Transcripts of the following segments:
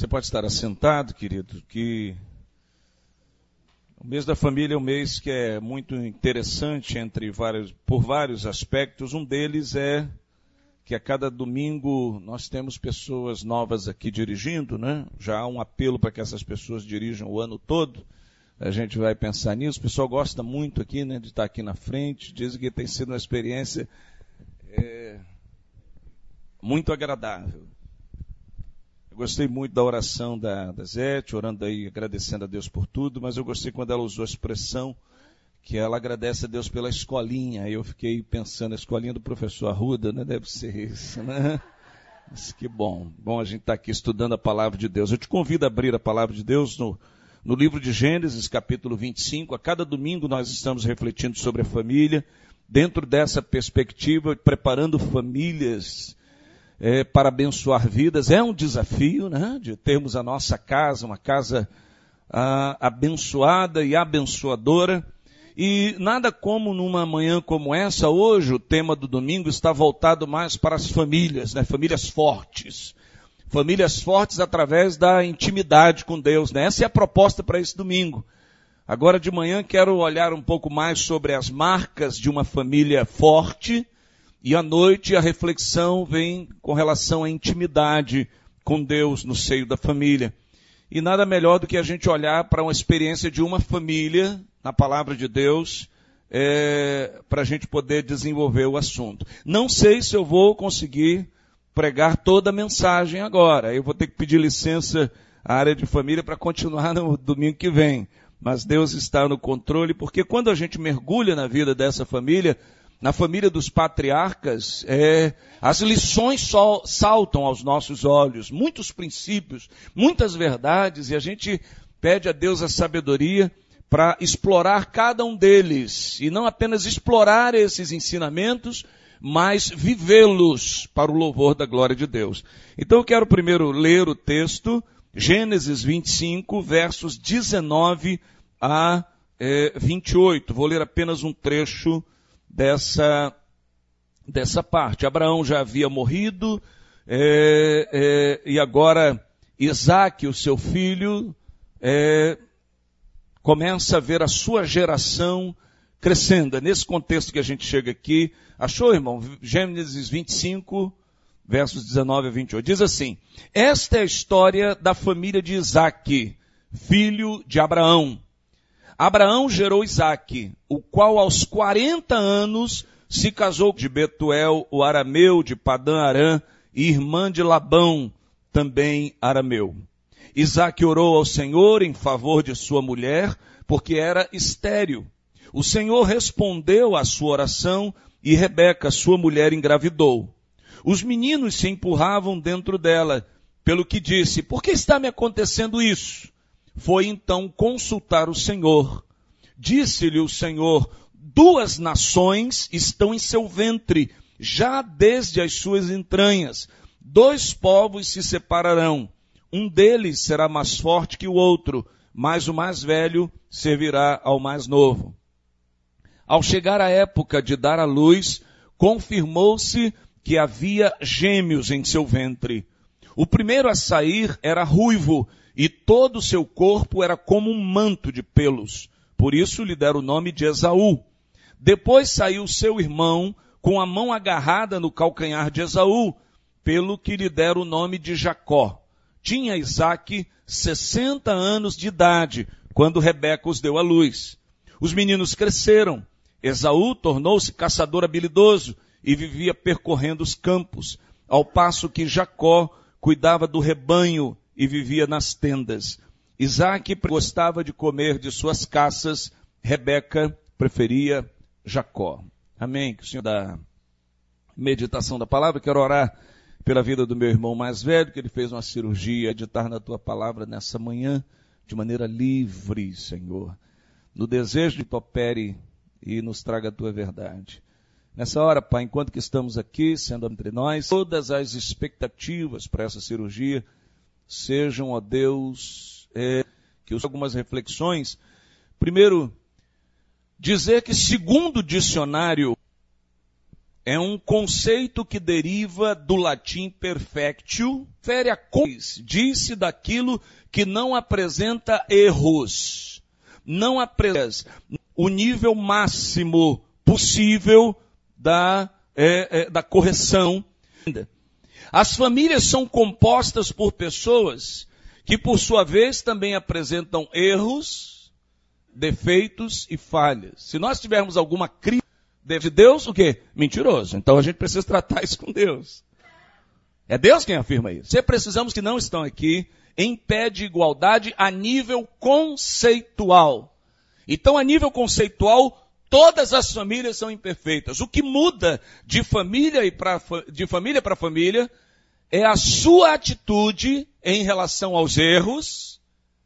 Você pode estar assentado, querido, que o mês da família é um mês que é muito interessante entre vários, por vários aspectos. Um deles é que a cada domingo nós temos pessoas novas aqui dirigindo, né? Já há um apelo para que essas pessoas dirijam o ano todo. A gente vai pensar nisso. O pessoal gosta muito aqui, né, de estar aqui na frente. Dizem que tem sido uma experiência é, muito agradável. Gostei muito da oração da, da Zete, orando aí, agradecendo a Deus por tudo, mas eu gostei quando ela usou a expressão que ela agradece a Deus pela escolinha. Eu fiquei pensando, a escolinha do professor Arruda, né? Deve ser isso, né? Mas que bom. Bom a gente estar tá aqui estudando a palavra de Deus. Eu te convido a abrir a palavra de Deus no, no livro de Gênesis, capítulo 25. A cada domingo nós estamos refletindo sobre a família, dentro dessa perspectiva, preparando famílias é, para abençoar vidas. É um desafio, né? De termos a nossa casa, uma casa ah, abençoada e abençoadora. E nada como numa manhã como essa, hoje o tema do domingo está voltado mais para as famílias, né? Famílias fortes. Famílias fortes através da intimidade com Deus, né? Essa é a proposta para esse domingo. Agora de manhã quero olhar um pouco mais sobre as marcas de uma família forte, e à noite a reflexão vem com relação à intimidade com Deus no seio da família. E nada melhor do que a gente olhar para uma experiência de uma família na palavra de Deus é, para a gente poder desenvolver o assunto. Não sei se eu vou conseguir pregar toda a mensagem agora. Eu vou ter que pedir licença à área de família para continuar no domingo que vem. Mas Deus está no controle, porque quando a gente mergulha na vida dessa família, na família dos patriarcas, é, as lições só saltam aos nossos olhos, muitos princípios, muitas verdades, e a gente pede a Deus a sabedoria para explorar cada um deles, e não apenas explorar esses ensinamentos, mas vivê-los para o louvor da glória de Deus. Então eu quero primeiro ler o texto, Gênesis 25, versos 19 a é, 28. Vou ler apenas um trecho dessa, dessa parte. Abraão já havia morrido, é, é, e agora Isaac, o seu filho, é, começa a ver a sua geração crescendo. É nesse contexto que a gente chega aqui. Achou, irmão? Gênesis 25, versos 19 a 28. Diz assim: Esta é a história da família de Isaac, filho de Abraão. Abraão gerou Isaque, o qual aos 40 anos se casou de Betuel, o arameu de Padã Arã, irmã de Labão, também arameu. Isaque orou ao Senhor em favor de sua mulher, porque era estéril. O Senhor respondeu à sua oração e Rebeca, sua mulher, engravidou. Os meninos se empurravam dentro dela, pelo que disse, por que está me acontecendo isso? Foi então consultar o Senhor. Disse-lhe o Senhor, duas nações estão em seu ventre, já desde as suas entranhas. Dois povos se separarão. Um deles será mais forte que o outro, mas o mais velho servirá ao mais novo. Ao chegar a época de dar à luz, confirmou-se que havia gêmeos em seu ventre. O primeiro a sair era ruivo e todo o seu corpo era como um manto de pelos. Por isso lhe deram o nome de Esaú. Depois saiu seu irmão com a mão agarrada no calcanhar de Esaú, pelo que lhe deram o nome de Jacó. Tinha Isaac sessenta anos de idade, quando Rebeca os deu à luz. Os meninos cresceram. Esaú tornou-se caçador habilidoso e vivia percorrendo os campos, ao passo que Jacó cuidava do rebanho e vivia nas tendas. Isaac gostava de comer de suas caças, Rebeca preferia Jacó. Amém. Que o Senhor da meditação da palavra, quero orar pela vida do meu irmão mais velho, que ele fez uma cirurgia, editar na tua palavra nessa manhã, de maneira livre, Senhor. No desejo de que tu opere e nos traga a tua verdade. Nessa hora, Pai, enquanto que estamos aqui, sendo entre nós, todas as expectativas para essa cirurgia sejam, ó Deus, é, que os algumas reflexões. Primeiro, dizer que segundo dicionário é um conceito que deriva do latim perfectio, fere a cois, disse daquilo que não apresenta erros, não apresenta o nível máximo possível da, é, é, da correção. As famílias são compostas por pessoas que, por sua vez, também apresentam erros, defeitos e falhas. Se nós tivermos alguma crise de Deus, o quê? Mentiroso. Então a gente precisa tratar isso com Deus. É Deus quem afirma isso. Se precisamos que não estão aqui em pé de igualdade a nível conceitual. Então, a nível conceitual, todas as famílias são imperfeitas. O que muda de família e pra, de família para família é a sua atitude em relação aos erros,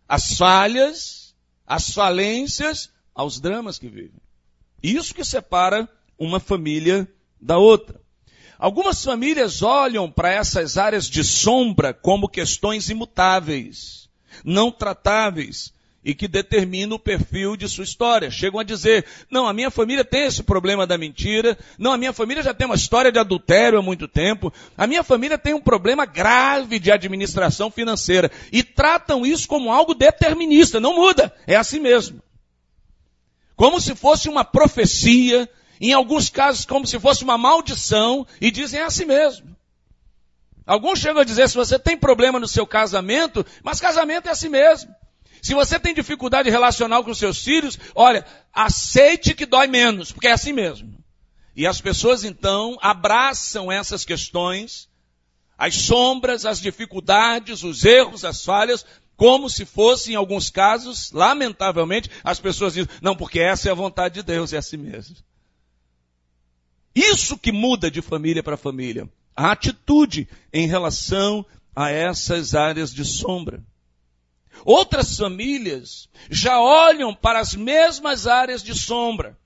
às falhas, às falências, aos dramas que vivem. Isso que separa uma família da outra. Algumas famílias olham para essas áreas de sombra como questões imutáveis, não tratáveis, e que determinam o perfil de sua história. Chegam a dizer, não, a minha família tem esse problema da mentira, não, a minha família já tem uma história de adultério há muito tempo, a minha família tem um problema grave de administração financeira, e tratam isso como algo determinista, não muda, é assim mesmo como se fosse uma profecia, em alguns casos como se fosse uma maldição, e dizem é assim mesmo. Alguns chegam a dizer, se você tem problema no seu casamento, mas casamento é assim mesmo. Se você tem dificuldade relacional com seus filhos, olha, aceite que dói menos, porque é assim mesmo. E as pessoas então abraçam essas questões, as sombras, as dificuldades, os erros, as falhas, como se fosse, em alguns casos, lamentavelmente, as pessoas dizem, não, porque essa é a vontade de Deus, é assim mesmo. Isso que muda de família para família. A atitude em relação a essas áreas de sombra. Outras famílias já olham para as mesmas áreas de sombra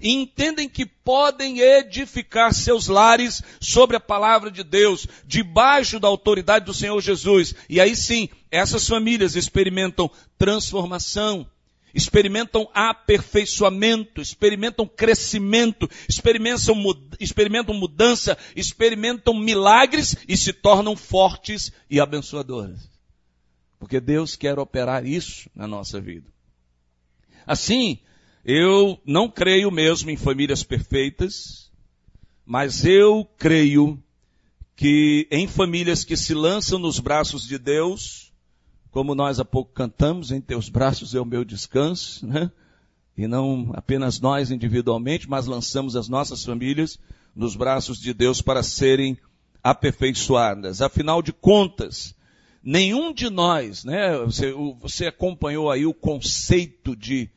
e entendem que podem edificar seus lares sobre a palavra de Deus, debaixo da autoridade do Senhor Jesus. E aí sim, essas famílias experimentam transformação, experimentam aperfeiçoamento, experimentam crescimento, experimentam, experimentam mudança, experimentam milagres e se tornam fortes e abençoadoras. Porque Deus quer operar isso na nossa vida. Assim, eu não creio mesmo em famílias perfeitas, mas eu creio que em famílias que se lançam nos braços de Deus, como nós há pouco cantamos, em teus braços é o meu descanso, né? E não apenas nós individualmente, mas lançamos as nossas famílias nos braços de Deus para serem aperfeiçoadas. Afinal de contas, nenhum de nós, né? Você, você acompanhou aí o conceito de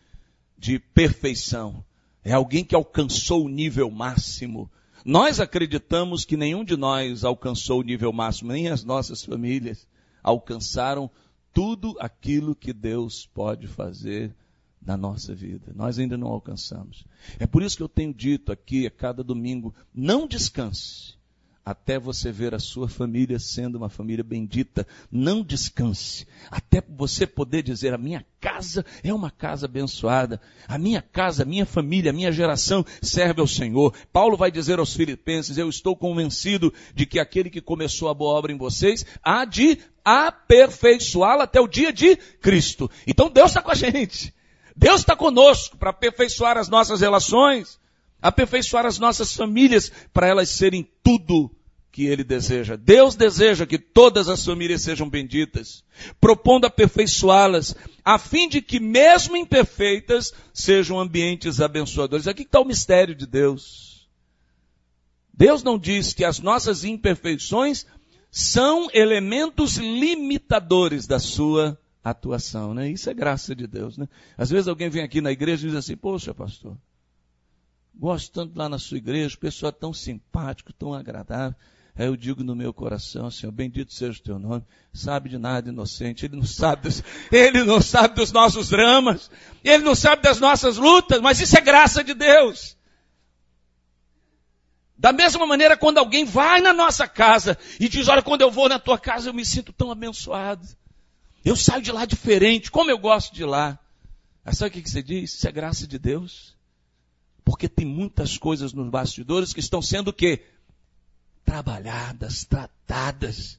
de perfeição. É alguém que alcançou o nível máximo. Nós acreditamos que nenhum de nós alcançou o nível máximo, nem as nossas famílias alcançaram tudo aquilo que Deus pode fazer na nossa vida. Nós ainda não alcançamos. É por isso que eu tenho dito aqui a cada domingo: não descanse até você ver a sua família sendo uma família bendita. Não descanse, até você poder dizer: a minha casa é uma casa abençoada, a minha casa, a minha família, a minha geração serve ao Senhor. Paulo vai dizer aos Filipenses: eu estou convencido de que aquele que começou a boa obra em vocês há de aperfeiçoá-la até o dia de Cristo. Então Deus está com a gente. Deus está conosco para aperfeiçoar as nossas relações, aperfeiçoar as nossas famílias, para elas serem tudo que ele deseja. Deus deseja que todas as famílias sejam benditas, propondo aperfeiçoá-las, a fim de que, mesmo imperfeitas, sejam ambientes abençoadores. Aqui está o mistério de Deus. Deus não diz que as nossas imperfeições são elementos limitadores da sua atuação, né? Isso é graça de Deus, né? Às vezes alguém vem aqui na igreja e diz assim, poxa pastor, gosto tanto lá na sua igreja, pessoa tão simpático, tão agradável. Aí eu digo no meu coração, Senhor, bendito seja o teu nome, sabe de nada inocente, ele não sabe dos, ele não sabe dos nossos dramas, ele não sabe das nossas lutas, mas isso é graça de Deus. Da mesma maneira, quando alguém vai na nossa casa e diz, olha, quando eu vou na tua casa eu me sinto tão abençoado. Eu saio de lá diferente, como eu gosto de lá. Mas sabe o que você diz? Isso é graça de Deus. Porque tem muitas coisas nos bastidores que estão sendo o quê? Trabalhadas, tratadas.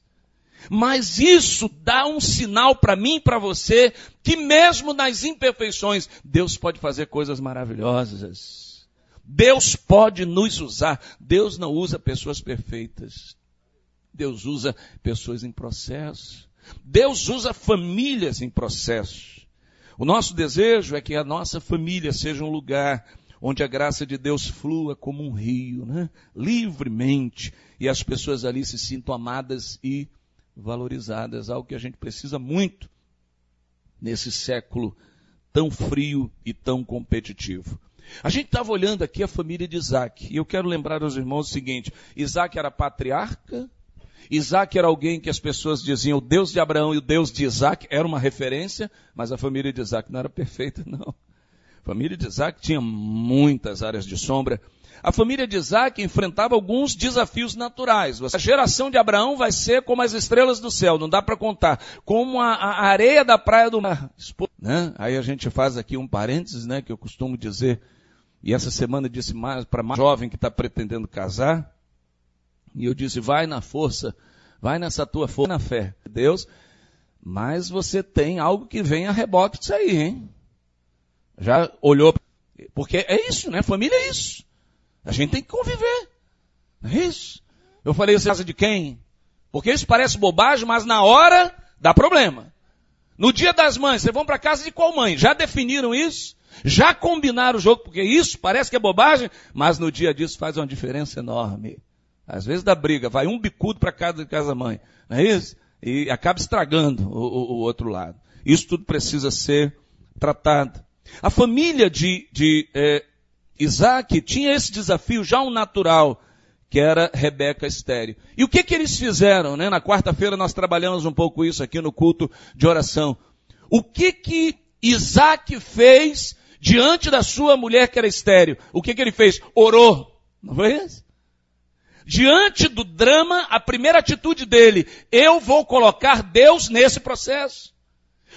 Mas isso dá um sinal para mim e para você que mesmo nas imperfeições, Deus pode fazer coisas maravilhosas. Deus pode nos usar. Deus não usa pessoas perfeitas. Deus usa pessoas em processo. Deus usa famílias em processo. O nosso desejo é que a nossa família seja um lugar onde a graça de Deus flua como um rio, né? livremente, e as pessoas ali se sintam amadas e valorizadas, algo que a gente precisa muito nesse século tão frio e tão competitivo. A gente estava olhando aqui a família de Isaac, e eu quero lembrar aos irmãos o seguinte: Isaac era patriarca, Isaac era alguém que as pessoas diziam o Deus de Abraão e o Deus de Isaac era uma referência, mas a família de Isaac não era perfeita, não. Família de Isaac tinha muitas áreas de sombra, a família de Isaac enfrentava alguns desafios naturais. A geração de Abraão vai ser como as estrelas do céu, não dá para contar. Como a, a, areia da praia do mar. Né? Aí a gente faz aqui um parênteses, né, que eu costumo dizer, e essa semana disse mais para mais jovem que está pretendendo casar, e eu disse, vai na força, vai nessa tua força, na fé de Deus, mas você tem algo que vem a reboque disso aí, hein? Já olhou, porque é isso, né? Família é isso. A gente tem que conviver. É isso? Eu falei, você casa de quem? Porque isso parece bobagem, mas na hora dá problema. No dia das mães, vocês vão para casa de qual mãe? Já definiram isso? Já combinaram o jogo? Porque isso parece que é bobagem, mas no dia disso faz uma diferença enorme. Às vezes dá briga, vai um bicudo para casa de casa mãe, não é isso? E acaba estragando o, o, o outro lado. Isso tudo precisa ser tratado. A família de, de é, Isaac tinha esse desafio já um natural, que era Rebeca estéreo. E o que que eles fizeram, né? Na quarta-feira nós trabalhamos um pouco isso aqui no culto de oração. O que que Isaac fez diante da sua mulher que era estéreo? O que que ele fez? Orou. Não foi isso? Diante do drama, a primeira atitude dele, eu vou colocar Deus nesse processo.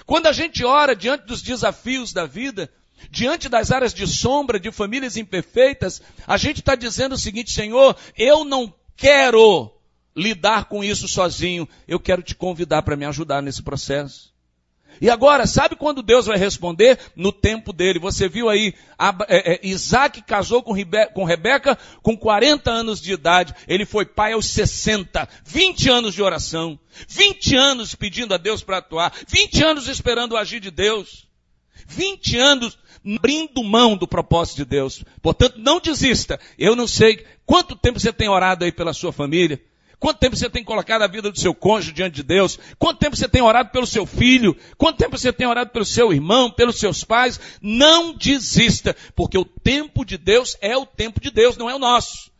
Quando a gente ora diante dos desafios da vida, diante das áreas de sombra de famílias imperfeitas, a gente está dizendo o seguinte, Senhor, eu não quero lidar com isso sozinho, eu quero te convidar para me ajudar nesse processo. E agora, sabe quando Deus vai responder? No tempo dele. Você viu aí, é, é, Isaac casou com, com Rebeca com 40 anos de idade. Ele foi pai aos 60. 20 anos de oração. 20 anos pedindo a Deus para atuar. 20 anos esperando o agir de Deus. 20 anos abrindo mão do propósito de Deus. Portanto, não desista. Eu não sei quanto tempo você tem orado aí pela sua família. Quanto tempo você tem colocado a vida do seu cônjuge diante de Deus? Quanto tempo você tem orado pelo seu filho? Quanto tempo você tem orado pelo seu irmão, pelos seus pais? Não desista, porque o tempo de Deus é o tempo de Deus, não é o nosso.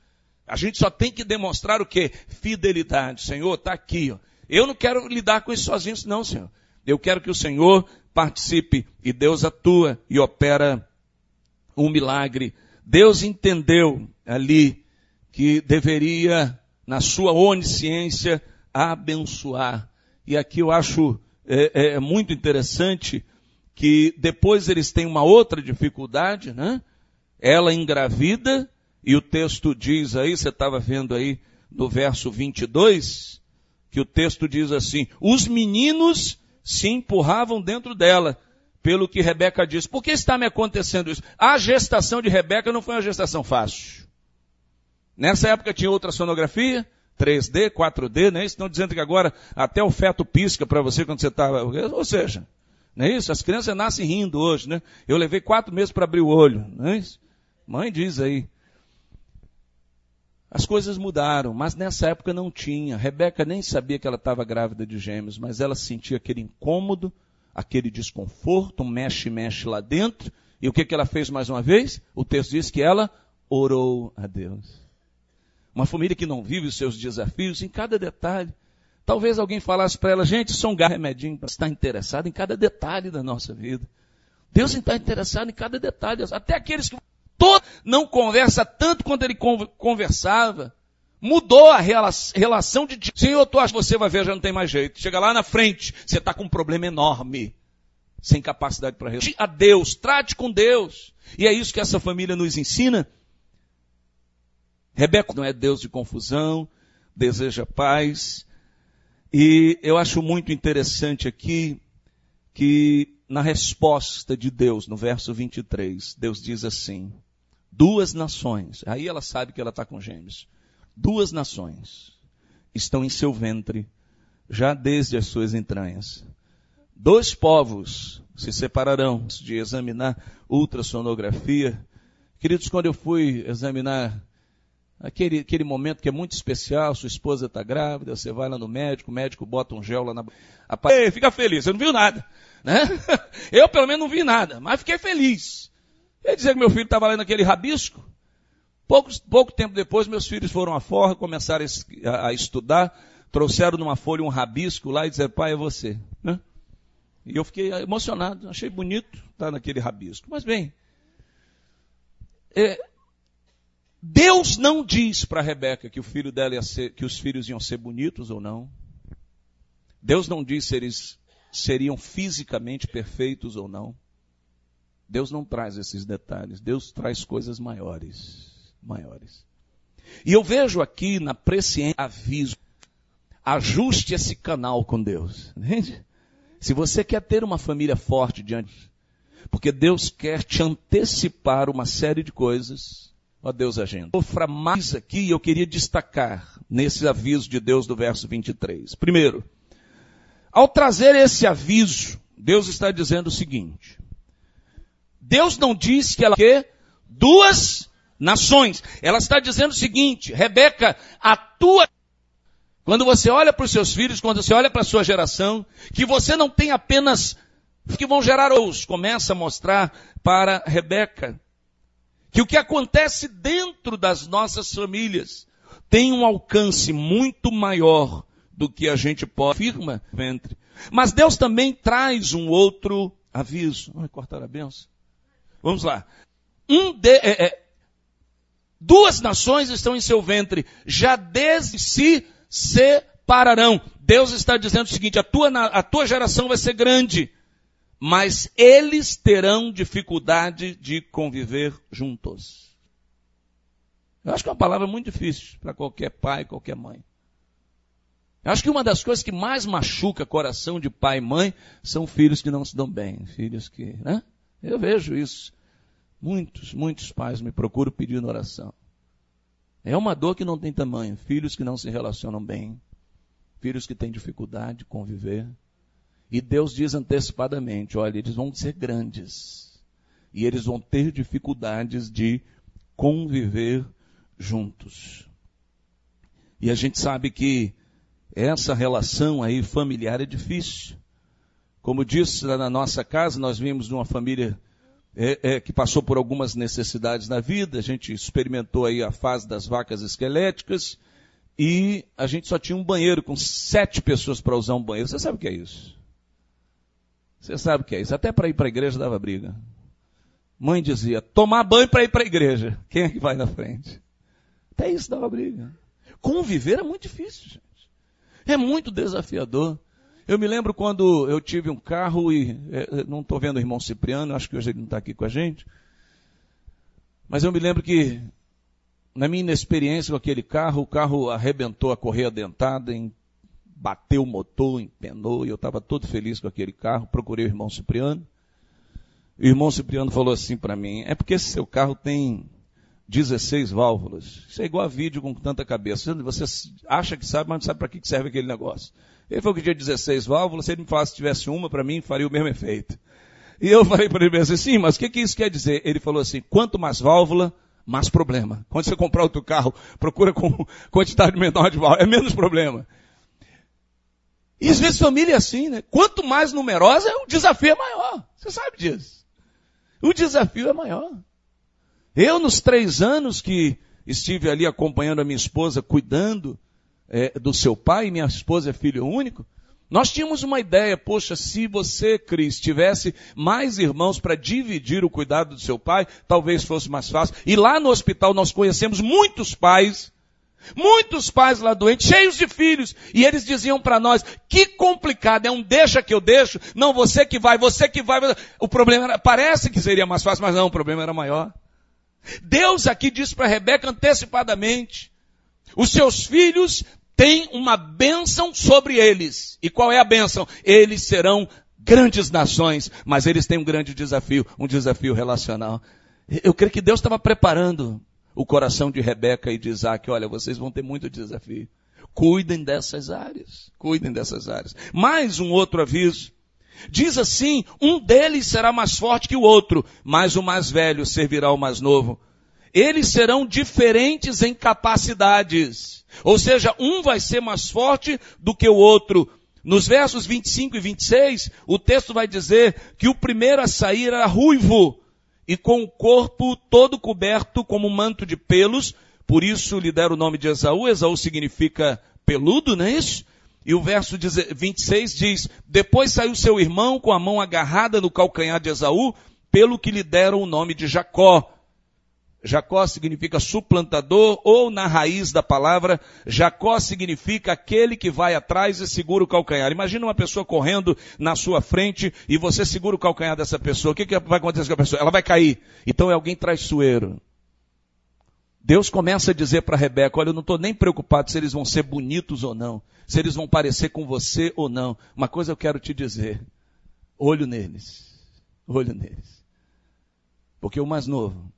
A gente só tem que demonstrar o quê? Fidelidade. Senhor, está aqui. Ó. Eu não quero lidar com isso sozinho, não, Senhor. Eu quero que o Senhor participe e Deus atua e opera um milagre. Deus entendeu ali que deveria, na sua onisciência, abençoar. E aqui eu acho é, é, muito interessante que depois eles têm uma outra dificuldade, né? Ela engravida, e o texto diz aí, você estava vendo aí no verso 22, que o texto diz assim: os meninos se empurravam dentro dela, pelo que Rebeca disse. Por que está me acontecendo isso? A gestação de Rebeca não foi uma gestação fácil. Nessa época tinha outra sonografia, 3D, 4D, né? Estão dizendo que agora até o feto pisca para você quando você está. Ou seja, não é isso? As crianças nascem rindo hoje, né? Eu levei quatro meses para abrir o olho, não é isso? Mãe diz aí. As coisas mudaram, mas nessa época não tinha. Rebeca nem sabia que ela estava grávida de gêmeos, mas ela sentia aquele incômodo, aquele desconforto, um mexe-mexe lá dentro. E o que, que ela fez mais uma vez? O texto diz que ela orou a Deus. Uma família que não vive os seus desafios em cada detalhe. Talvez alguém falasse para ela, gente, é um remedinho para estar interessado em cada detalhe da nossa vida. Deus está interessado em cada detalhe, até aqueles que todo, não conversa tanto quanto ele conversava. Mudou a relação de Senhor, tu acha que você vai ver, já não tem mais jeito. Chega lá na frente, você está com um problema enorme. sem capacidade para resolver. A Deus, trate com Deus. E é isso que essa família nos ensina. Rebeca não é Deus de confusão, deseja paz. E eu acho muito interessante aqui que na resposta de Deus, no verso 23, Deus diz assim: duas nações, aí ela sabe que ela está com gêmeos, duas nações estão em seu ventre, já desde as suas entranhas. Dois povos se separarão de examinar ultrassonografia. Queridos, quando eu fui examinar aquele, aquele momento que é muito especial, sua esposa está grávida, você vai lá no médico, o médico bota um gel lá na. Ei, fica feliz, você não viu nada. Né? Eu pelo menos não vi nada, mas fiquei feliz. Quer dizer que meu filho estava lá naquele rabisco. Pouco, pouco tempo depois, meus filhos foram à forra, começaram a, a estudar, trouxeram numa folha um rabisco lá e disseram, pai, é você. Né? E eu fiquei emocionado, achei bonito estar naquele rabisco. Mas bem, é, Deus não diz para Rebeca que o filho dela ser, que os filhos iam ser bonitos ou não. Deus não diz se eles seriam fisicamente perfeitos ou não. Deus não traz esses detalhes. Deus traz coisas maiores, maiores. E eu vejo aqui na presciência aviso. Ajuste esse canal com Deus. Entende? Se você quer ter uma família forte diante, porque Deus quer te antecipar uma série de coisas, Ó Deus agenda. Sofra mais aqui, eu queria destacar nesse aviso de Deus do verso 23. Primeiro, ao trazer esse aviso, Deus está dizendo o seguinte. Deus não diz que ela quer duas nações. Ela está dizendo o seguinte, Rebeca, a tua quando você olha para os seus filhos, quando você olha para a sua geração, que você não tem apenas que vão gerar os, começa a mostrar para Rebeca que o que acontece dentro das nossas famílias tem um alcance muito maior do que a gente pode afirma ventre. Mas Deus também traz um outro aviso. Vai cortar a benção? Vamos lá. Um de, é, é, duas nações estão em seu ventre, já desde se separarão. Deus está dizendo o seguinte: a tua, a tua geração vai ser grande mas eles terão dificuldade de conviver juntos. Eu acho que é uma palavra muito difícil para qualquer pai, qualquer mãe. Eu acho que uma das coisas que mais machuca coração de pai e mãe são filhos que não se dão bem, filhos que, né? Eu vejo isso. Muitos, muitos pais me procuram pedindo oração. É uma dor que não tem tamanho. Filhos que não se relacionam bem. Filhos que têm dificuldade de conviver. E Deus diz antecipadamente: olha, eles vão ser grandes. E eles vão ter dificuldades de conviver juntos. E a gente sabe que essa relação aí familiar é difícil. Como disse na nossa casa, nós vimos uma família é, é, que passou por algumas necessidades na vida. A gente experimentou aí a fase das vacas esqueléticas e a gente só tinha um banheiro com sete pessoas para usar um banheiro. Você sabe o que é isso? Você sabe o que é isso? Até para ir para a igreja dava briga. Mãe dizia, tomar banho para ir para a igreja. Quem é que vai na frente? Até isso dava briga. Conviver é muito difícil, gente. É muito desafiador. Eu me lembro quando eu tive um carro e é, é não estou vendo o irmão Cipriano, acho que hoje ele não está aqui com a gente. Mas eu me lembro que na minha inexperiência com aquele carro, o carro arrebentou a correia dentada em bateu o motor, empenou, e eu estava todo feliz com aquele carro. Procurei o irmão Cipriano. O irmão Cipriano falou assim para mim: é porque esse seu carro tem 16 válvulas. Isso é igual a vídeo com tanta cabeça. Você acha que sabe, mas não sabe para que serve aquele negócio. Ele falou que tinha 16 válvulas, se ele me falasse que tivesse uma, para mim faria o mesmo efeito. E eu falei para ele assim, sim, mas o que, que isso quer dizer? Ele falou assim, quanto mais válvula, mais problema. Quando você comprar outro carro, procura com quantidade menor de válvula, é menos problema. E às vezes família é assim, né? Quanto mais numerosa, o desafio é maior. Você sabe disso. O desafio é maior. Eu, nos três anos que estive ali acompanhando a minha esposa, cuidando é, do seu pai, minha esposa é filho único, nós tínhamos uma ideia, poxa, se você, Cris, tivesse mais irmãos para dividir o cuidado do seu pai, talvez fosse mais fácil. E lá no hospital nós conhecemos muitos pais Muitos pais lá doentes, cheios de filhos, e eles diziam para nós, que complicado, é um deixa que eu deixo, não você que vai, você que vai. O problema era, parece que seria mais fácil, mas não, o problema era maior. Deus aqui diz para Rebeca antecipadamente, os seus filhos têm uma bênção sobre eles. E qual é a bênção? Eles serão grandes nações, mas eles têm um grande desafio, um desafio relacional. Eu creio que Deus estava preparando o coração de Rebeca e de Isaac, olha, vocês vão ter muito desafio. Cuidem dessas áreas. Cuidem dessas áreas. Mais um outro aviso. Diz assim, um deles será mais forte que o outro, mas o mais velho servirá ao mais novo. Eles serão diferentes em capacidades. Ou seja, um vai ser mais forte do que o outro. Nos versos 25 e 26, o texto vai dizer que o primeiro a sair era ruivo, e com o corpo todo coberto como um manto de pelos, por isso lhe deram o nome de Esaú. Esaú significa peludo, não é isso? E o verso 26 diz: Depois saiu seu irmão com a mão agarrada no calcanhar de Esaú, pelo que lhe deram o nome de Jacó. Jacó significa suplantador, ou na raiz da palavra, Jacó significa aquele que vai atrás e segura o calcanhar. Imagina uma pessoa correndo na sua frente e você segura o calcanhar dessa pessoa. O que, que vai acontecer com a pessoa? Ela vai cair. Então é alguém traiçoeiro. Deus começa a dizer para Rebeca, olha, eu não estou nem preocupado se eles vão ser bonitos ou não, se eles vão parecer com você ou não. Uma coisa eu quero te dizer, olho neles, olho neles. Porque o mais novo,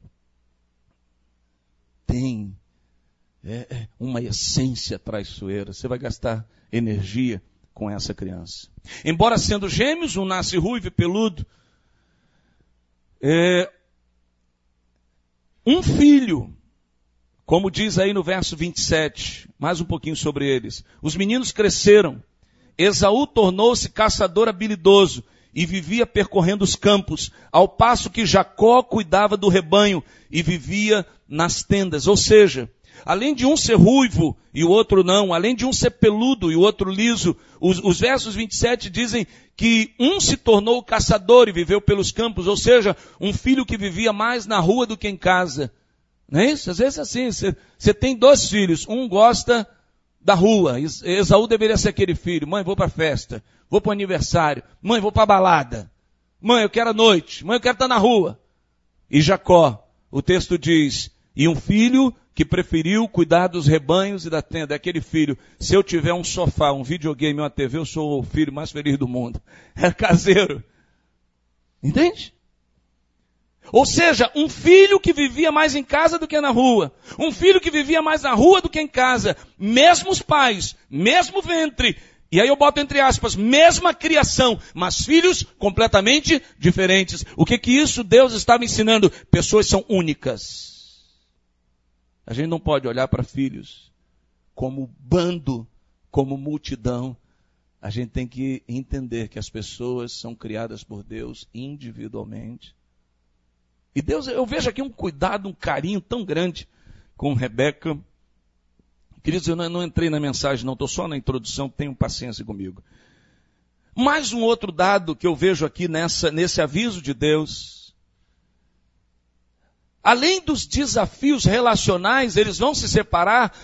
tem é, é, uma essência traiçoeira. Você vai gastar energia com essa criança. Embora sendo gêmeos, um nasce ruivo e peludo, é, um filho, como diz aí no verso 27, mais um pouquinho sobre eles. Os meninos cresceram. Esaú tornou-se caçador habilidoso e vivia percorrendo os campos, ao passo que Jacó cuidava do rebanho e vivia nas tendas. Ou seja, além de um ser ruivo e o outro não, além de um ser peludo e o outro liso, os, os versos 27 dizem que um se tornou caçador e viveu pelos campos, ou seja, um filho que vivia mais na rua do que em casa. Não é isso? Às vezes é assim, você tem dois filhos, um gosta da rua, Esaú deveria ser aquele filho, mãe, vou para festa, vou para aniversário, mãe, vou para balada, mãe, eu quero a noite, mãe, eu quero estar na rua. E Jacó, o texto diz, e um filho que preferiu cuidar dos rebanhos e da tenda, é aquele filho, se eu tiver um sofá, um videogame, uma TV, eu sou o filho mais feliz do mundo. É caseiro. Entende? Ou seja, um filho que vivia mais em casa do que na rua. Um filho que vivia mais na rua do que em casa. Mesmos pais, mesmo ventre. E aí eu boto entre aspas, mesma criação, mas filhos completamente diferentes. O que que isso Deus estava ensinando? Pessoas são únicas. A gente não pode olhar para filhos como bando, como multidão. A gente tem que entender que as pessoas são criadas por Deus individualmente. E Deus, eu vejo aqui um cuidado, um carinho tão grande com Rebeca. Queridos, eu não, não entrei na mensagem, não, estou só na introdução, tenham paciência comigo. Mais um outro dado que eu vejo aqui nessa, nesse aviso de Deus além dos desafios relacionais, eles vão se separar,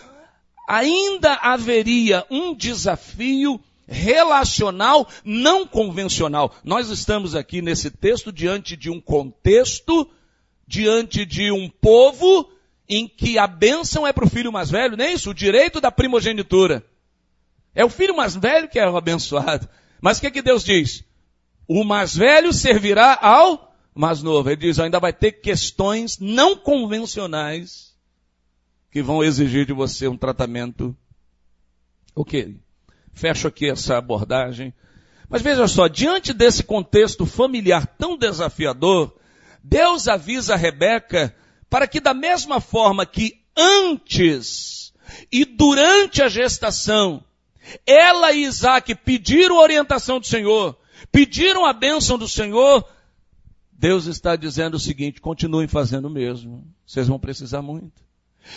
ainda haveria um desafio relacional não convencional. Nós estamos aqui nesse texto diante de um contexto, diante de um povo em que a bênção é para o filho mais velho, nem é isso, o direito da primogenitura. É o filho mais velho que é o abençoado. Mas o que, que Deus diz? O mais velho servirá ao mais novo. Ele diz, ainda vai ter questões não convencionais que vão exigir de você um tratamento. Ok. Fecho aqui essa abordagem. Mas veja só, diante desse contexto familiar tão desafiador, Deus avisa a Rebeca para que da mesma forma que antes e durante a gestação, ela e Isaac pediram orientação do Senhor, pediram a bênção do Senhor, Deus está dizendo o seguinte, continuem fazendo o mesmo. Vocês vão precisar muito.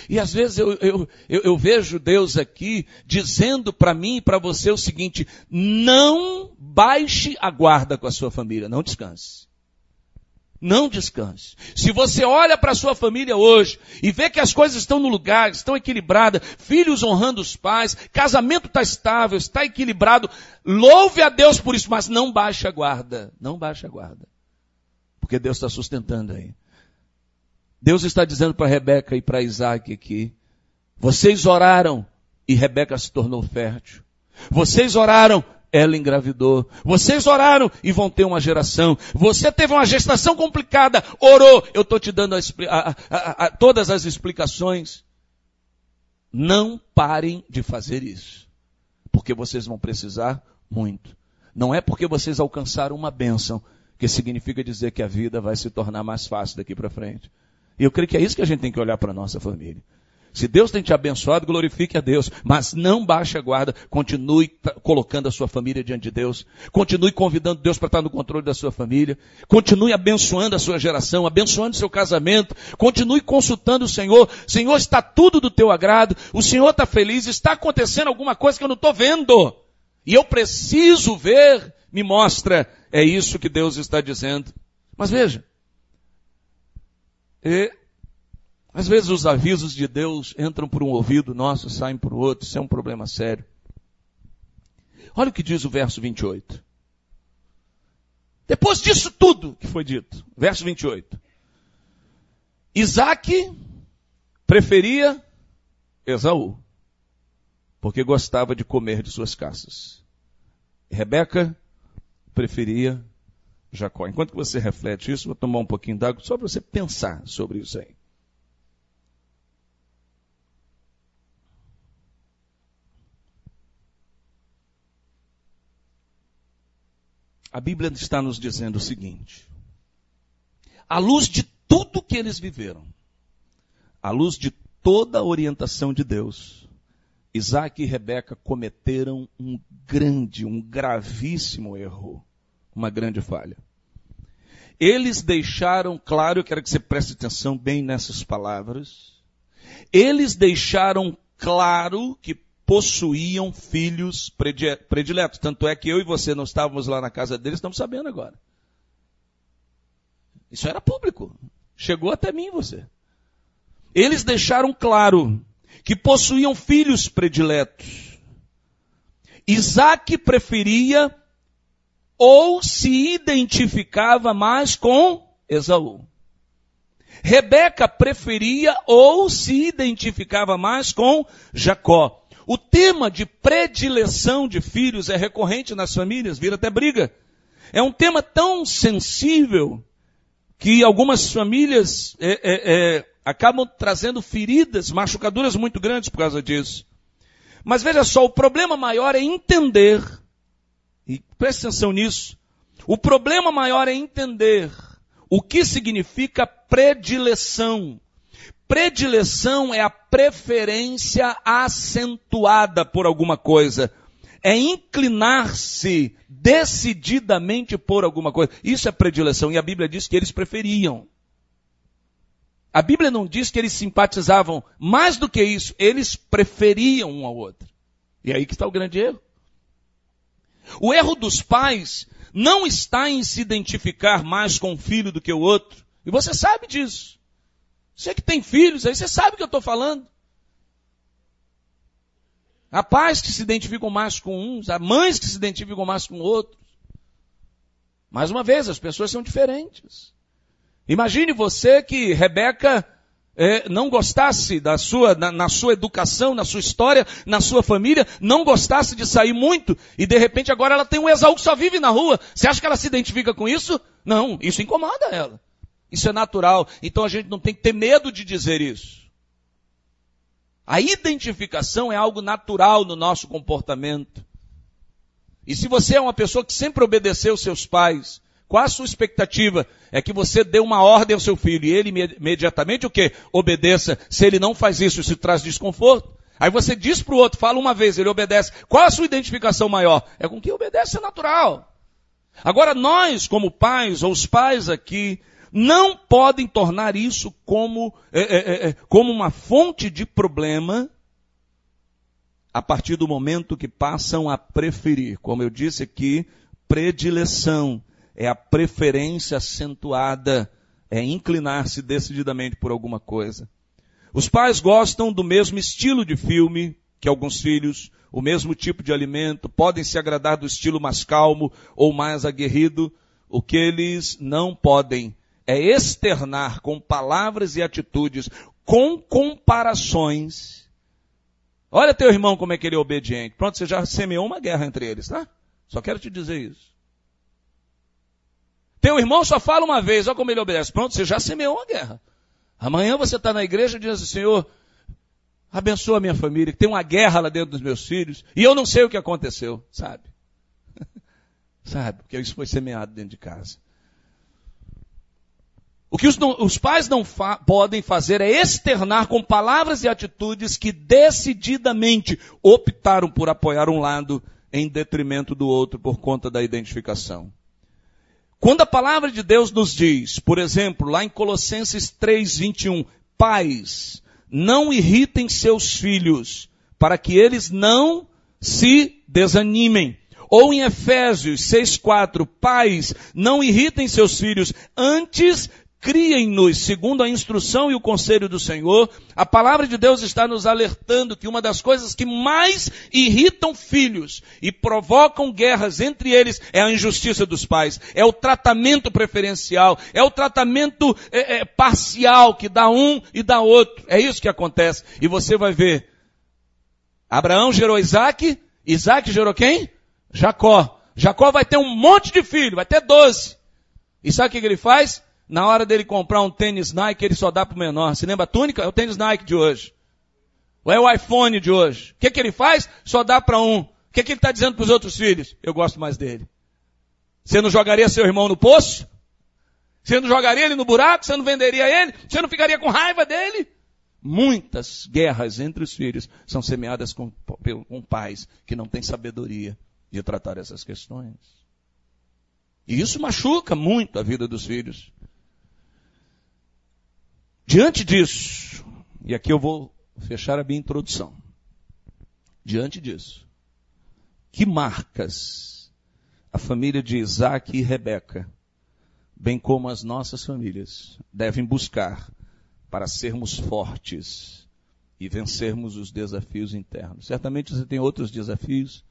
E às vezes eu, eu, eu, eu vejo Deus aqui dizendo para mim e para você o seguinte, não baixe a guarda com a sua família, não descanse. Não descanse. Se você olha para a sua família hoje e vê que as coisas estão no lugar, estão equilibradas, filhos honrando os pais, casamento está estável, está equilibrado, louve a Deus por isso, mas não baixe a guarda. Não baixe a guarda. Porque Deus está sustentando aí. Deus está dizendo para Rebeca e para Isaac aqui, vocês oraram e Rebeca se tornou fértil. Vocês oraram ela engravidou. Vocês oraram e vão ter uma geração. Você teve uma gestação complicada, orou. Eu estou te dando a, a, a, todas as explicações. Não parem de fazer isso. Porque vocês vão precisar muito. Não é porque vocês alcançaram uma bênção que significa dizer que a vida vai se tornar mais fácil daqui para frente. E eu creio que é isso que a gente tem que olhar para a nossa família. Se Deus tem te abençoado, glorifique a Deus. Mas não baixe a guarda. Continue colocando a sua família diante de Deus. Continue convidando Deus para estar no controle da sua família. Continue abençoando a sua geração, abençoando o seu casamento. Continue consultando o Senhor. Senhor, está tudo do teu agrado. O Senhor está feliz. Está acontecendo alguma coisa que eu não estou vendo. E eu preciso ver. Me mostra. É isso que Deus está dizendo. Mas veja. E às vezes os avisos de Deus entram por um ouvido nosso, saem por outro, isso é um problema sério. Olha o que diz o verso 28. Depois disso tudo que foi dito, verso 28. Isaac preferia Esaú, porque gostava de comer de suas caças. Rebeca preferia Jacó. Enquanto você reflete isso, vou tomar um pouquinho d'água só para você pensar sobre isso aí. A Bíblia está nos dizendo o seguinte: à luz de tudo que eles viveram, à luz de toda a orientação de Deus, Isaac e Rebeca cometeram um grande, um gravíssimo erro, uma grande falha. Eles deixaram claro, eu quero que você preste atenção bem nessas palavras, eles deixaram claro que possuíam filhos prediletos. Tanto é que eu e você não estávamos lá na casa deles, estamos sabendo agora. Isso era público. Chegou até mim você. Eles deixaram claro que possuíam filhos prediletos. Isaac preferia ou se identificava mais com Esaú. Rebeca preferia ou se identificava mais com Jacó. O tema de predileção de filhos é recorrente nas famílias, vira até briga. É um tema tão sensível que algumas famílias é, é, é, acabam trazendo feridas, machucaduras muito grandes por causa disso. Mas veja só, o problema maior é entender, e preste atenção nisso, o problema maior é entender o que significa predileção predileção é a preferência acentuada por alguma coisa. É inclinar-se decididamente por alguma coisa. Isso é predileção. E a Bíblia diz que eles preferiam. A Bíblia não diz que eles simpatizavam. Mais do que isso, eles preferiam um ao outro. E aí que está o grande erro. O erro dos pais não está em se identificar mais com um filho do que o outro. E você sabe disso. Você que tem filhos aí, você sabe o que eu estou falando. Há pais que se identificam mais com uns, há mães que se identificam mais com outros. Mais uma vez, as pessoas são diferentes. Imagine você que Rebeca é, não gostasse da sua, na, na, sua educação, na sua história, na sua família, não gostasse de sair muito, e de repente agora ela tem um Esaú que só vive na rua. Você acha que ela se identifica com isso? Não, isso incomoda ela. Isso é natural. Então a gente não tem que ter medo de dizer isso. A identificação é algo natural no nosso comportamento. E se você é uma pessoa que sempre obedeceu seus pais, qual a sua expectativa? É que você dê uma ordem ao seu filho e ele imediatamente o quê? Obedeça. Se ele não faz isso, isso traz desconforto. Aí você diz para o outro, fala uma vez, ele obedece. Qual a sua identificação maior? É com quem obedece, é natural. Agora nós, como pais, ou os pais aqui, não podem tornar isso como, é, é, é, é, como uma fonte de problema a partir do momento que passam a preferir. Como eu disse aqui, predileção é a preferência acentuada, é inclinar-se decididamente por alguma coisa. Os pais gostam do mesmo estilo de filme que alguns filhos, o mesmo tipo de alimento, podem se agradar do estilo mais calmo ou mais aguerrido. O que eles não podem é externar com palavras e atitudes, com comparações. Olha teu irmão como é que ele é obediente. Pronto, você já semeou uma guerra entre eles, tá? Só quero te dizer isso. Teu irmão só fala uma vez, olha como ele obedece. Pronto, você já semeou uma guerra. Amanhã você está na igreja e diz assim, Senhor, abençoa a minha família, que tem uma guerra lá dentro dos meus filhos, e eu não sei o que aconteceu, sabe? sabe? Porque isso foi semeado dentro de casa. O que os, os pais não fa podem fazer é externar com palavras e atitudes que decididamente optaram por apoiar um lado em detrimento do outro por conta da identificação. Quando a palavra de Deus nos diz, por exemplo, lá em Colossenses 3, 21, pais, não irritem seus filhos, para que eles não se desanimem. Ou em Efésios 6,4, pais, não irritem seus filhos, antes criem-nos segundo a instrução e o conselho do Senhor. A palavra de Deus está nos alertando que uma das coisas que mais irritam filhos e provocam guerras entre eles é a injustiça dos pais, é o tratamento preferencial, é o tratamento é, é, parcial que dá um e dá outro. É isso que acontece. E você vai ver. Abraão gerou Isaac, Isaac gerou quem? Jacó. Jacó vai ter um monte de filhos, vai ter doze. E sabe o que ele faz? Na hora dele comprar um tênis Nike, ele só dá para o menor. Se lembra a túnica? É o tênis Nike de hoje. Ou é o iPhone de hoje. O que, que ele faz? Só dá para um. O que, que ele está dizendo para os outros filhos? Eu gosto mais dele. Você não jogaria seu irmão no poço? Você não jogaria ele no buraco? Você não venderia ele? Você não ficaria com raiva dele? Muitas guerras entre os filhos são semeadas com, com pais que não têm sabedoria de tratar essas questões. E isso machuca muito a vida dos filhos. Diante disso, e aqui eu vou fechar a minha introdução. Diante disso, que marcas a família de Isaac e Rebeca, bem como as nossas famílias, devem buscar para sermos fortes e vencermos os desafios internos? Certamente você tem outros desafios.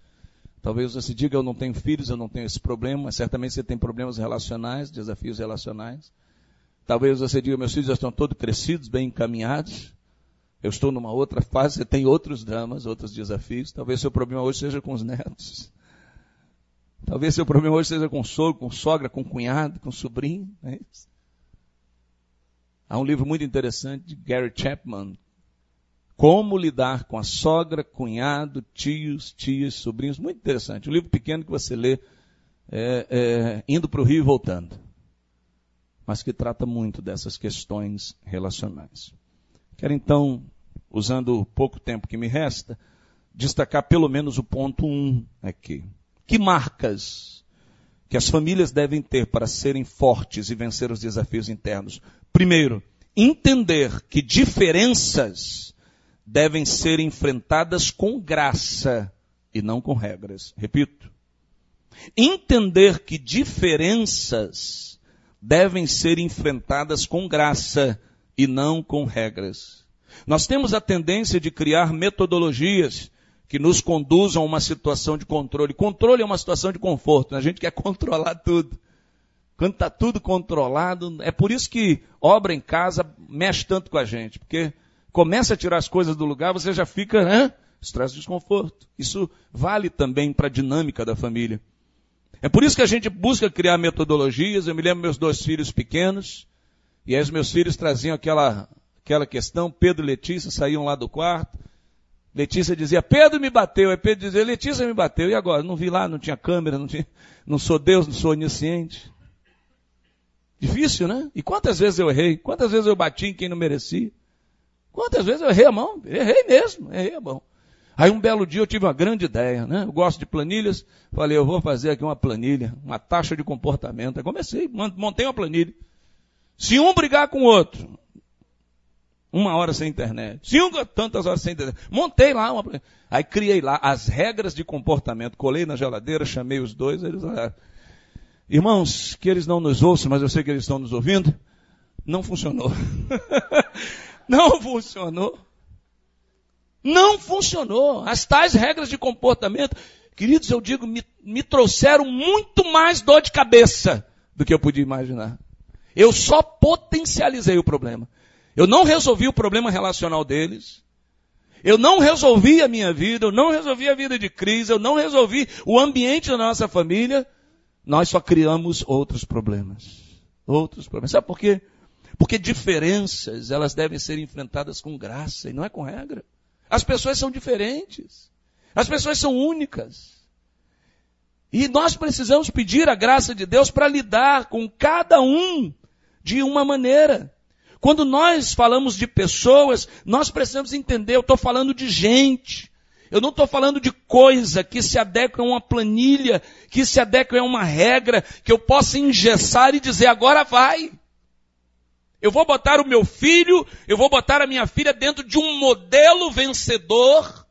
Talvez você diga, eu não tenho filhos, eu não tenho esse problema, mas certamente você tem problemas relacionais, desafios relacionais. Talvez você diga, meus filhos já estão todos crescidos, bem encaminhados. Eu estou numa outra fase, você tem outros dramas, outros desafios. Talvez seu problema hoje seja com os netos. Talvez seu problema hoje seja com sogro, com sogra, com cunhado, com sobrinho. É Há um livro muito interessante de Gary Chapman. Como lidar com a sogra, cunhado, tios, tias, sobrinhos. Muito interessante. Um livro pequeno que você lê é, é, indo para o Rio e voltando mas que trata muito dessas questões relacionais. Quero então, usando o pouco tempo que me resta, destacar pelo menos o ponto 1 um aqui. Que marcas que as famílias devem ter para serem fortes e vencer os desafios internos? Primeiro, entender que diferenças devem ser enfrentadas com graça e não com regras. Repito. Entender que diferenças devem ser enfrentadas com graça e não com regras. Nós temos a tendência de criar metodologias que nos conduzam a uma situação de controle. Controle é uma situação de conforto, né? a gente quer controlar tudo. Quando está tudo controlado, é por isso que obra em casa mexe tanto com a gente, porque começa a tirar as coisas do lugar, você já fica, né? Estresse desconforto. Isso vale também para a dinâmica da família. É por isso que a gente busca criar metodologias. Eu me lembro meus dois filhos pequenos, e aí os meus filhos traziam aquela, aquela questão, Pedro e Letícia saíam lá do quarto. Letícia dizia, Pedro me bateu. Aí Pedro dizia, Letícia me bateu. E agora? Não vi lá, não tinha câmera, não, tinha, não sou Deus, não sou onisciente. Difícil, né? E quantas vezes eu errei? Quantas vezes eu bati em quem não merecia? Quantas vezes eu errei a mão? Errei mesmo, errei a mão. Aí um belo dia eu tive uma grande ideia, né? Eu gosto de planilhas, falei, eu vou fazer aqui uma planilha, uma taxa de comportamento. Aí comecei, montei uma planilha. Se um brigar com o outro, uma hora sem internet, se um tantas horas sem internet, montei lá uma planilha. Aí criei lá as regras de comportamento, colei na geladeira, chamei os dois, eles olharam. Irmãos, que eles não nos ouçam, mas eu sei que eles estão nos ouvindo, não funcionou. não funcionou. Não funcionou. As tais regras de comportamento, queridos, eu digo, me, me trouxeram muito mais dor de cabeça do que eu podia imaginar. Eu só potencializei o problema. Eu não resolvi o problema relacional deles. Eu não resolvi a minha vida, eu não resolvi a vida de crise, eu não resolvi o ambiente da nossa família. Nós só criamos outros problemas. Outros problemas. Sabe por quê? Porque diferenças, elas devem ser enfrentadas com graça e não é com regra. As pessoas são diferentes. As pessoas são únicas. E nós precisamos pedir a graça de Deus para lidar com cada um de uma maneira. Quando nós falamos de pessoas, nós precisamos entender, eu estou falando de gente. Eu não estou falando de coisa que se adequa a uma planilha, que se adequa a uma regra, que eu possa engessar e dizer agora vai. Eu vou botar o meu filho, eu vou botar a minha filha dentro de um modelo vencedor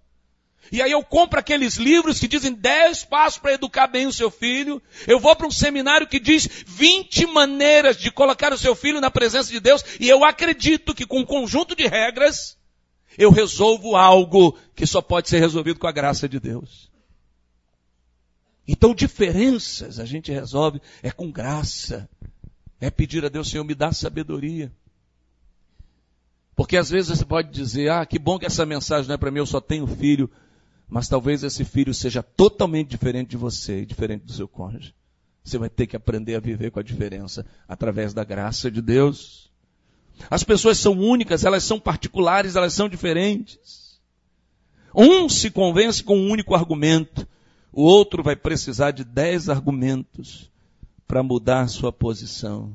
e aí eu compro aqueles livros que dizem 10 passos para educar bem o seu filho. Eu vou para um seminário que diz 20 maneiras de colocar o seu filho na presença de Deus. E eu acredito que com um conjunto de regras, eu resolvo algo que só pode ser resolvido com a graça de Deus. Então diferenças a gente resolve é com graça. É pedir a Deus, Senhor, me dá sabedoria. Porque às vezes você pode dizer, ah, que bom que essa mensagem não é para mim, eu só tenho filho. Mas talvez esse filho seja totalmente diferente de você e diferente do seu cônjuge. Você vai ter que aprender a viver com a diferença através da graça de Deus. As pessoas são únicas, elas são particulares, elas são diferentes. Um se convence com um único argumento, o outro vai precisar de dez argumentos para mudar sua posição.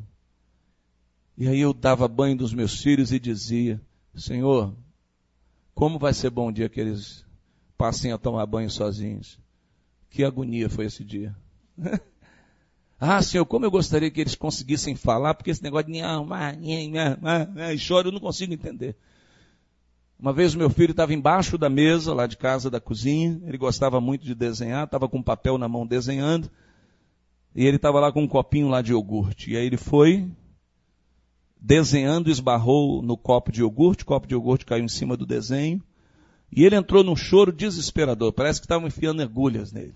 E aí eu dava banho dos meus filhos e dizia, Senhor, como vai ser bom dia que eles passem a tomar banho sozinhos. Que agonia foi esse dia. ah, Senhor, como eu gostaria que eles conseguissem falar, porque esse negócio de e choro, eu não consigo entender. Uma vez o meu filho estava embaixo da mesa, lá de casa, da cozinha, ele gostava muito de desenhar, estava com um papel na mão desenhando, e ele estava lá com um copinho lá de iogurte. E aí ele foi, desenhando, esbarrou no copo de iogurte, o copo de iogurte caiu em cima do desenho, e ele entrou num choro desesperador. Parece que estavam enfiando agulhas nele.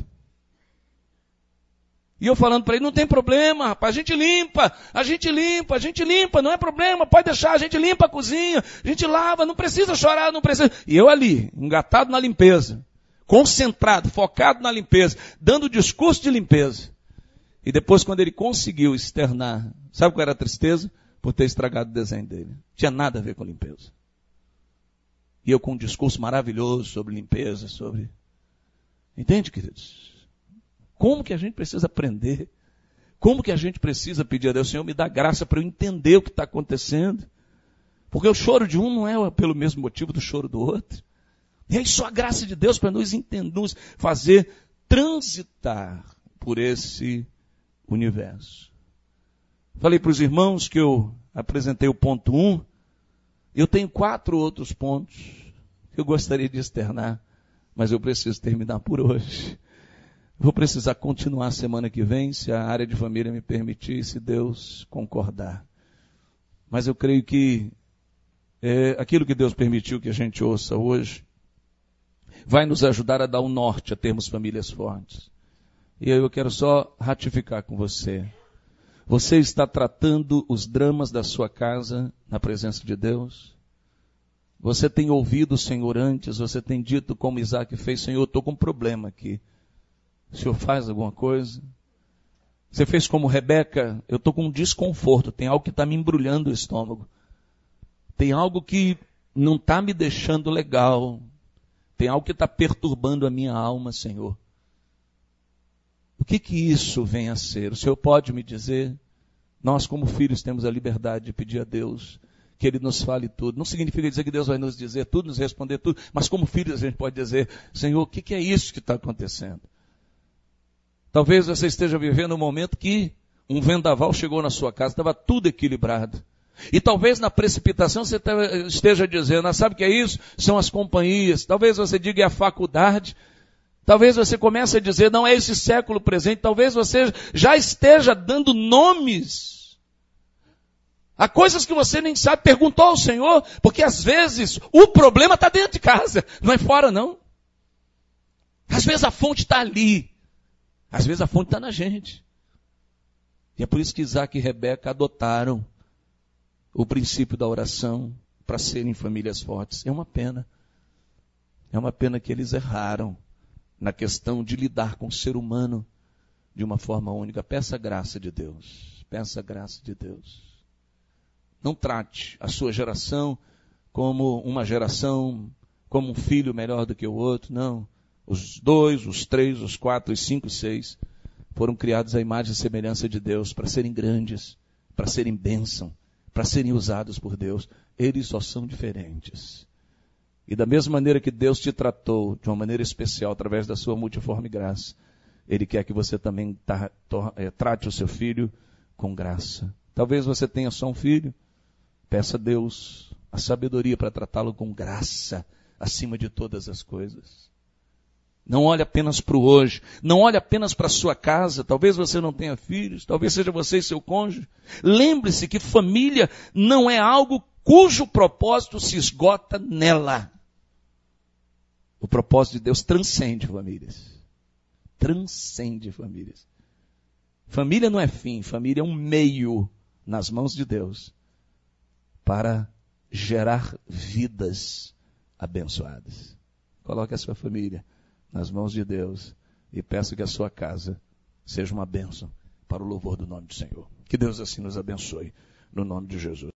E eu falando para ele, não tem problema, rapaz, a gente limpa, a gente limpa, a gente limpa, não é problema, pode deixar, a gente limpa a cozinha, a gente lava, não precisa chorar, não precisa. E eu ali, engatado na limpeza, concentrado, focado na limpeza, dando discurso de limpeza. E depois, quando ele conseguiu externar, sabe qual era a tristeza? Por ter estragado o desenho dele. Tinha nada a ver com limpeza. E eu com um discurso maravilhoso sobre limpeza, sobre. Entende, queridos? Como que a gente precisa aprender? Como que a gente precisa pedir a Deus, Senhor, me dá graça para eu entender o que está acontecendo? Porque o choro de um não é pelo mesmo motivo do choro do outro. E é só a graça de Deus para nos entender, nos fazer transitar por esse universo. Falei para os irmãos que eu apresentei o ponto 1, um, eu tenho quatro outros pontos que eu gostaria de externar, mas eu preciso terminar por hoje. Vou precisar continuar semana que vem, se a área de família me permitir, se Deus concordar. Mas eu creio que é, aquilo que Deus permitiu que a gente ouça hoje vai nos ajudar a dar um norte a termos famílias fortes. E eu quero só ratificar com você. Você está tratando os dramas da sua casa na presença de Deus? Você tem ouvido o Senhor antes? Você tem dito como Isaac fez, Senhor, estou com um problema aqui. O Senhor faz alguma coisa? Você fez como Rebeca, eu estou com um desconforto, tem algo que está me embrulhando o estômago. Tem algo que não está me deixando legal. Tem algo que está perturbando a minha alma, Senhor. O que que isso vem a ser? O Senhor pode me dizer? Nós, como filhos, temos a liberdade de pedir a Deus que Ele nos fale tudo. Não significa dizer que Deus vai nos dizer tudo, nos responder tudo, mas como filhos a gente pode dizer, Senhor, o que, que é isso que está acontecendo? Talvez você esteja vivendo um momento que um vendaval chegou na sua casa, estava tudo equilibrado. E talvez na precipitação você esteja dizendo, ah, sabe o que é isso? São as companhias. Talvez você diga é a faculdade. Talvez você comece a dizer, não é esse século presente, talvez você já esteja dando nomes a coisas que você nem sabe, perguntou ao Senhor, porque às vezes o problema está dentro de casa, não é fora não. Às vezes a fonte está ali, às vezes a fonte está na gente. E é por isso que Isaac e Rebeca adotaram o princípio da oração para serem famílias fortes. É uma pena. É uma pena que eles erraram na questão de lidar com o ser humano de uma forma única. Peça a graça de Deus. Peça a graça de Deus. Não trate a sua geração como uma geração, como um filho melhor do que o outro. Não. Os dois, os três, os quatro, os cinco, os seis foram criados à imagem e semelhança de Deus para serem grandes, para serem bênção, para serem usados por Deus. Eles só são diferentes. E da mesma maneira que Deus te tratou de uma maneira especial através da sua multiforme graça, Ele quer que você também é, trate o seu filho com graça. Talvez você tenha só um filho, peça a Deus a sabedoria para tratá-lo com graça acima de todas as coisas. Não olhe apenas para o hoje. Não olhe apenas para a sua casa. Talvez você não tenha filhos. Talvez seja você e seu cônjuge. Lembre-se que família não é algo cujo propósito se esgota nela. O propósito de Deus transcende famílias. Transcende famílias. Família não é fim. Família é um meio nas mãos de Deus para gerar vidas abençoadas. Coloque a sua família nas mãos de Deus e peço que a sua casa seja uma bênção para o louvor do nome do Senhor. Que Deus assim nos abençoe, no nome de Jesus.